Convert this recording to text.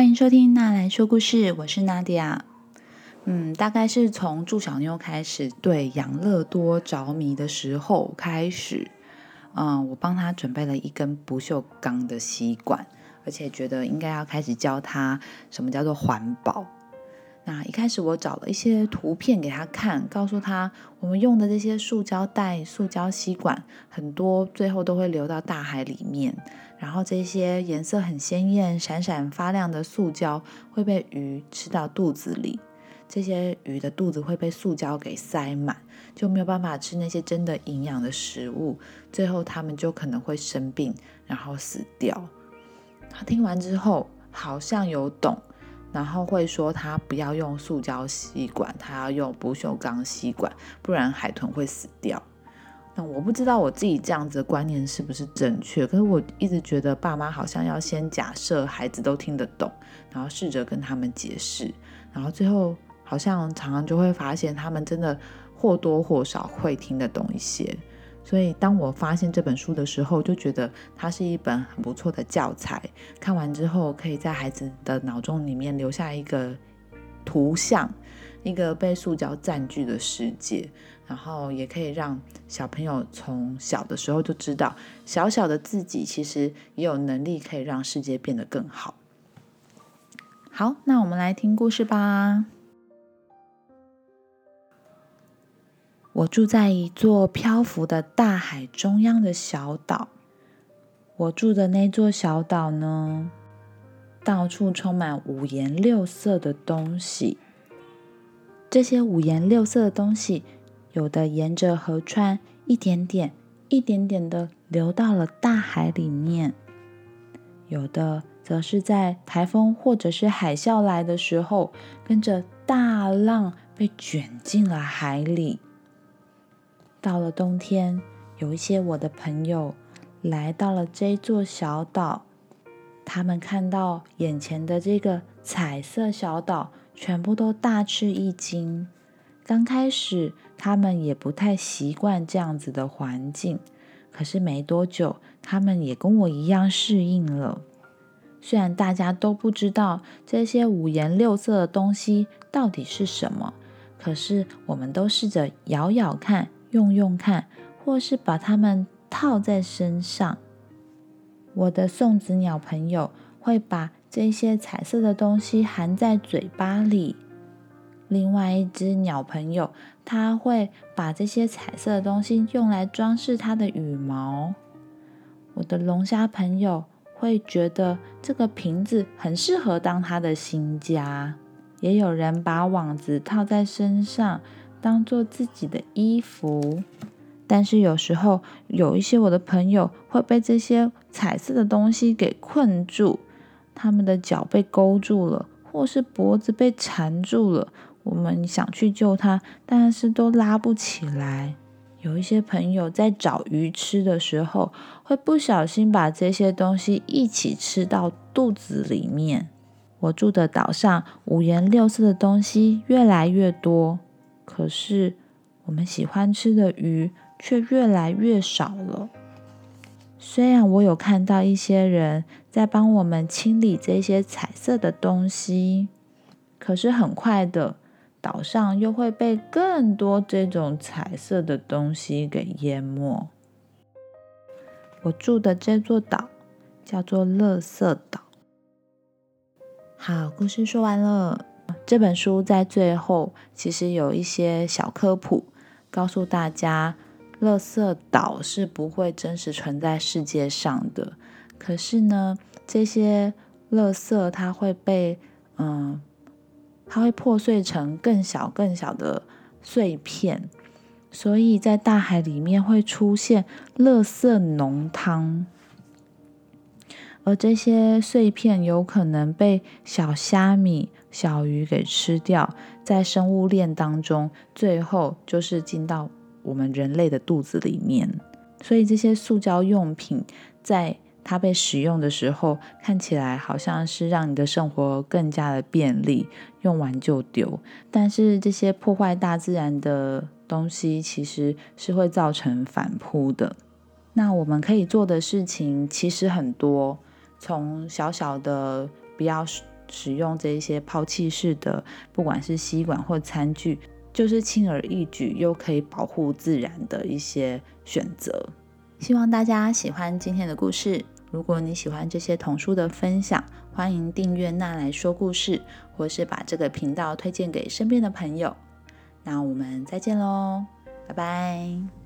欢迎收听娜来说故事，我是娜迪亚。嗯，大概是从祝小妞开始对养乐多着迷的时候开始，嗯，我帮她准备了一根不锈钢的吸管，而且觉得应该要开始教她什么叫做环保。那一开始我找了一些图片给他看，告诉他我们用的这些塑胶袋、塑胶吸管，很多最后都会流到大海里面。然后这些颜色很鲜艳、闪闪发亮的塑胶会被鱼吃到肚子里，这些鱼的肚子会被塑胶给塞满，就没有办法吃那些真的营养的食物，最后它们就可能会生病，然后死掉。他听完之后好像有懂，然后会说他不要用塑胶吸管，他要用不锈钢吸管，不然海豚会死掉。那我不知道我自己这样子的观念是不是正确，可是我一直觉得爸妈好像要先假设孩子都听得懂，然后试着跟他们解释，然后最后好像常常就会发现他们真的或多或少会听得懂一些。所以当我发现这本书的时候，就觉得它是一本很不错的教材。看完之后，可以在孩子的脑中里面留下一个图像，一个被塑胶占据的世界。然后也可以让小朋友从小的时候就知道，小小的自己其实也有能力可以让世界变得更好。好，那我们来听故事吧。我住在一座漂浮的大海中央的小岛。我住的那座小岛呢，到处充满五颜六色的东西。这些五颜六色的东西。有的沿着河川一点点、一点点的流到了大海里面，有的则是在台风或者是海啸来的时候，跟着大浪被卷进了海里。到了冬天，有一些我的朋友来到了这座小岛，他们看到眼前的这个彩色小岛，全部都大吃一惊。刚开始，他们也不太习惯这样子的环境，可是没多久，他们也跟我一样适应了。虽然大家都不知道这些五颜六色的东西到底是什么，可是我们都试着咬咬看、用用看，或是把它们套在身上。我的送子鸟朋友会把这些彩色的东西含在嘴巴里。另外一只鸟朋友，它会把这些彩色的东西用来装饰它的羽毛。我的龙虾朋友会觉得这个瓶子很适合当它的新家。也有人把网子套在身上，当做自己的衣服。但是有时候有一些我的朋友会被这些彩色的东西给困住，他们的脚被勾住了，或是脖子被缠住了。我们想去救他，但是都拉不起来。有一些朋友在找鱼吃的时候，会不小心把这些东西一起吃到肚子里面。我住的岛上五颜六色的东西越来越多，可是我们喜欢吃的鱼却越来越少了。虽然我有看到一些人在帮我们清理这些彩色的东西，可是很快的。岛上又会被更多这种彩色的东西给淹没。我住的这座岛叫做乐色岛。好，故事说完了。这本书在最后其实有一些小科普，告诉大家，垃圾岛是不会真实存在世界上的。可是呢，这些垃圾它会被嗯。它会破碎成更小、更小的碎片，所以在大海里面会出现垃圾浓汤，而这些碎片有可能被小虾米、小鱼给吃掉，在生物链当中，最后就是进到我们人类的肚子里面。所以这些塑胶用品在。它被使用的时候，看起来好像是让你的生活更加的便利，用完就丢。但是这些破坏大自然的东西，其实是会造成反扑的。那我们可以做的事情其实很多，从小小的不要使用这一些抛弃式的，不管是吸管或餐具，就是轻而易举又可以保护自然的一些选择。希望大家喜欢今天的故事。如果你喜欢这些童书的分享，欢迎订阅“娜来说故事”，或是把这个频道推荐给身边的朋友。那我们再见喽，拜拜。